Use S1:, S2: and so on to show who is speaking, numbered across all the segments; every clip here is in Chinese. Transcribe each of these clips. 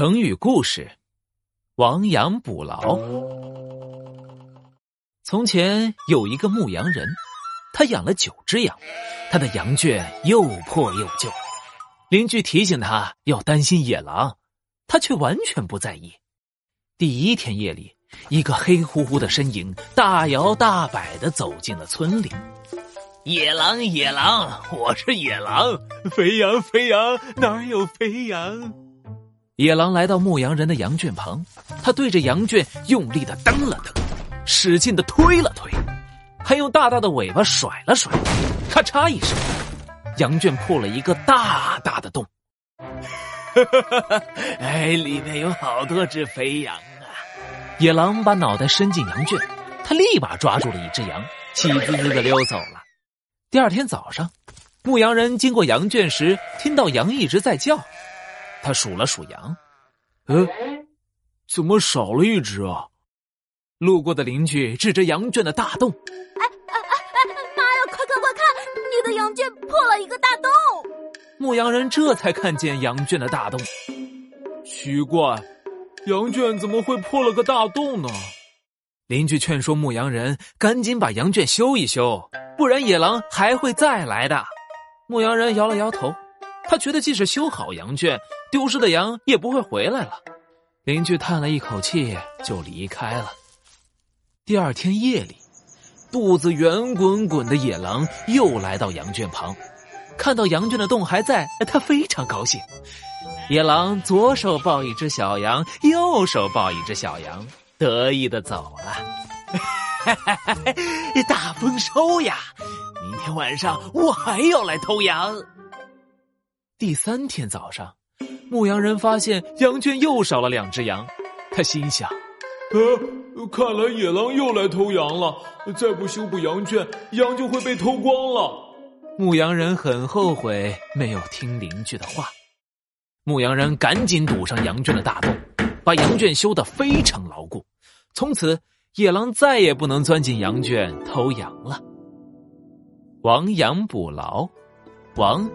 S1: 成语故事：亡羊补牢。从前有一个牧羊人，他养了九只羊，他的羊圈又破又旧。邻居提醒他要担心野狼，他却完全不在意。第一天夜里，一个黑乎乎的身影大摇大摆的走进了村里。
S2: 野狼，野狼，我是野狼。肥羊，肥羊，哪有肥羊？
S1: 野狼来到牧羊人的羊圈旁，他对着羊圈用力的蹬了蹬，使劲的推了推，还用大大的尾巴甩了甩，咔嚓一声，羊圈破了一个大大的洞。
S2: 哈哈哈哈哎，里面有好多只肥羊啊！
S1: 野狼把脑袋伸进羊圈，他立马抓住了一只羊，喜滋滋的溜走了。第二天早上，牧羊人经过羊圈时，听到羊一直在叫。他数了数羊，
S3: 呃，怎么少了一只啊？
S1: 路过的邻居指着羊圈的大洞：“
S4: 哎哎哎哎，妈呀！快看快看，你的羊圈破了一个大洞！”
S1: 牧羊人这才看见羊圈的大洞，
S3: 奇怪，羊圈怎么会破了个大洞呢？
S1: 邻居劝说牧羊人赶紧把羊圈修一修，不然野狼还会再来的。牧羊人摇了摇头。他觉得，即使修好羊圈，丢失的羊也不会回来了。邻居叹了一口气，就离开了。第二天夜里，肚子圆滚滚的野狼又来到羊圈旁，看到羊圈的洞还在，他非常高兴。野狼左手抱一只小羊，右手抱一只小羊，得意的走了。
S2: 大丰收呀！明天晚上我还要来偷羊。
S1: 第三天早上，牧羊人发现羊圈又少了两只羊，他心想：“
S3: 呃，看来野狼又来偷羊了。再不修补羊圈，羊就会被偷光了。”
S1: 牧羊人很后悔没有听邻居的话。牧羊人赶紧堵上羊圈的大洞，把羊圈修得非常牢固。从此，野狼再也不能钻进羊圈偷羊了。亡羊补牢，亡。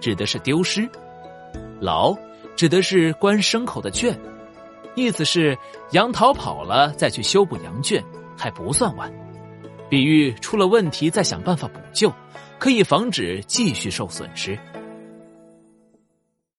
S1: 指的是丢失，牢指的是关牲口的圈，意思是羊逃跑了再去修补羊圈还不算晚，比喻出了问题再想办法补救，可以防止继续受损失。